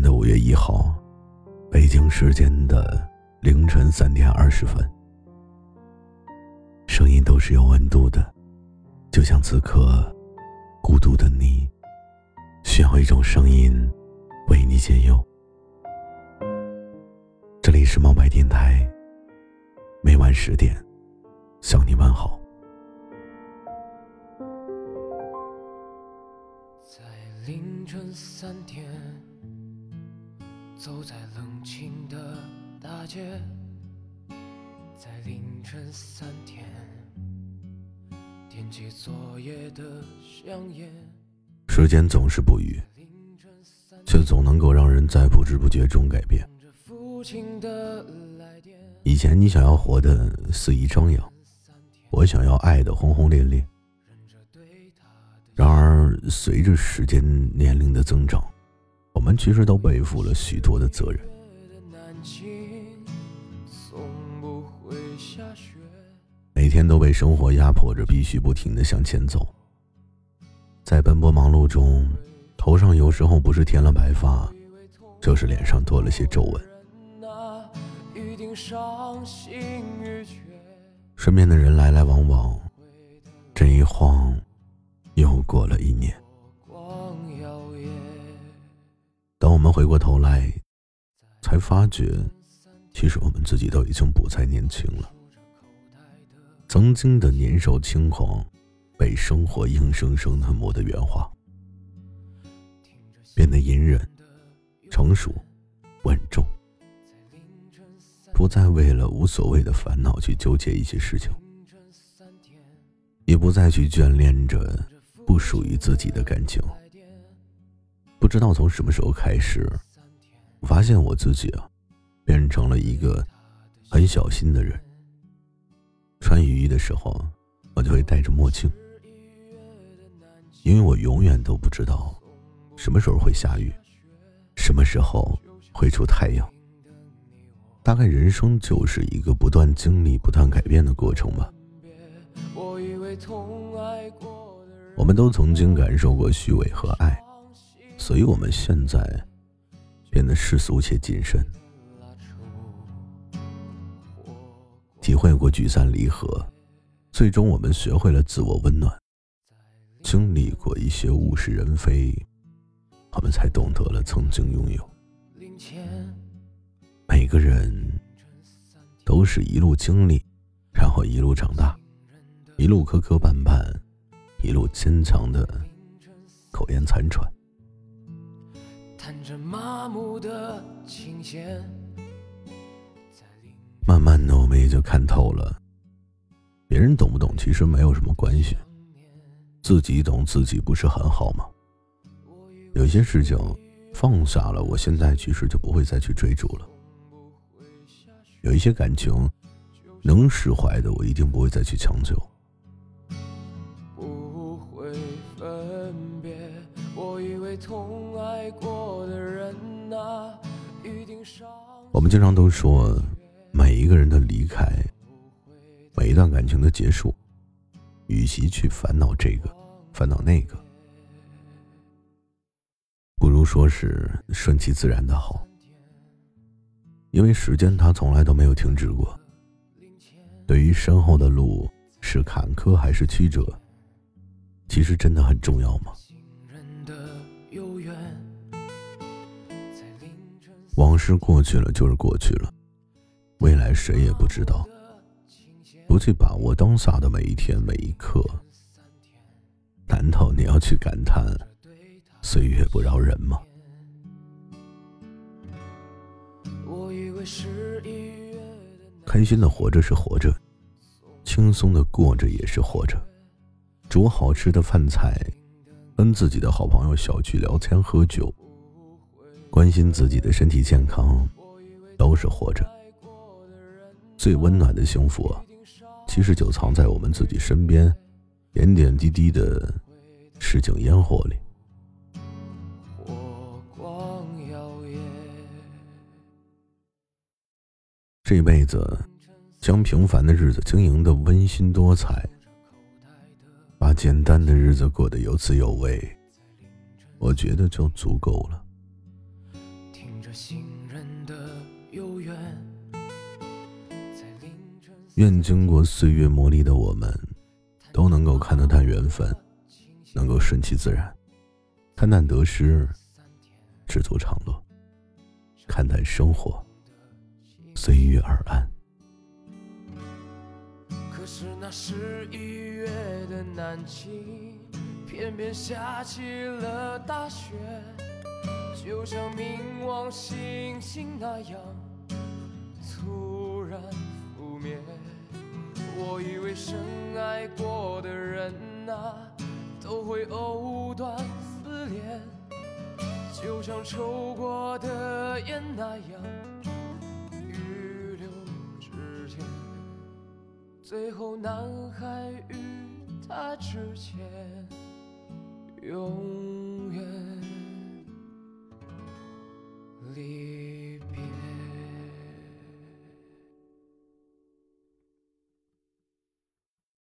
的五月一号，北京时间的凌晨三点二十分，声音都是有温度的，就像此刻孤独的你，需要一种声音为你解忧。这里是猫白电台，每晚十点向你问好。在凌晨三点。走在冷清的大街，在凌晨三点点起昨夜的香烟。时间总是不语，却总能够让人在不知不觉中改变。以前你想要活得肆意张扬，我想要爱的轰轰烈烈。然而，随着时间年龄的增长。我们其实都背负了许多的责任，每天都被生活压迫着，必须不停的向前走。在奔波忙碌中，头上有时候不是添了白发，就是脸上多了些皱纹。身边的人来来往往，这一晃，又过了一年。回过头来，才发觉，其实我们自己都已经不再年轻了。曾经的年少轻狂，被生活硬生生的磨得圆滑，变得隐忍、成熟、稳重，不再为了无所谓的烦恼去纠结一些事情，也不再去眷恋着不属于自己的感情。不知道从什么时候开始，我发现我自己啊，变成了一个很小心的人。穿雨衣的时候，我就会戴着墨镜，因为我永远都不知道什么时候会下雨，什么时候会出太阳。大概人生就是一个不断经历、不断改变的过程吧。我们都曾经感受过虚伪和爱。所以，我们现在变得世俗且谨慎，体会过聚散离合，最终我们学会了自我温暖。经历过一些物是人非，我们才懂得了曾经拥有。每个人都是一路经历，然后一路长大，一路磕磕绊绊，一路坚强的苟延残喘。慢慢的，我们也就看透了，别人懂不懂其实没有什么关系，自己懂自己不是很好吗？有些事情放下了，我现在其实就不会再去追逐了；有一些感情能释怀的，我一定不会再去强求。我以为痛爱过的人呐我们经常都说，每一个人的离开，每一段感情的结束，与其去烦恼这个，烦恼那个，不如说是顺其自然的好。因为时间它从来都没有停止过。对于身后的路是坎坷还是曲折，其实真的很重要吗？往事过去了就是过去了，未来谁也不知道。不去把握当下的每一天每一刻，难道你要去感叹岁月不饶人吗？开心的活着是活着，轻松的过着也是活着。煮好吃的饭菜，跟自己的好朋友小聚聊天喝酒。关心自己的身体健康，都是活着。最温暖的幸福，其实就藏在我们自己身边，点点滴滴的市井烟火里。这辈子，将平凡的日子经营的温馨多彩，把简单的日子过得有滋有味，我觉得就足够了。愿经过岁月磨砺的我们，都能够看得淡缘分，能够顺其自然，看淡得失，知足常乐，看淡生活，随遇而安。可是那十一月的南京，偏偏下起了大雪，就像冥王星星那样，啊，都会藕断丝连，就像抽过的烟那样，预留指尖。最后，男孩与她之间，有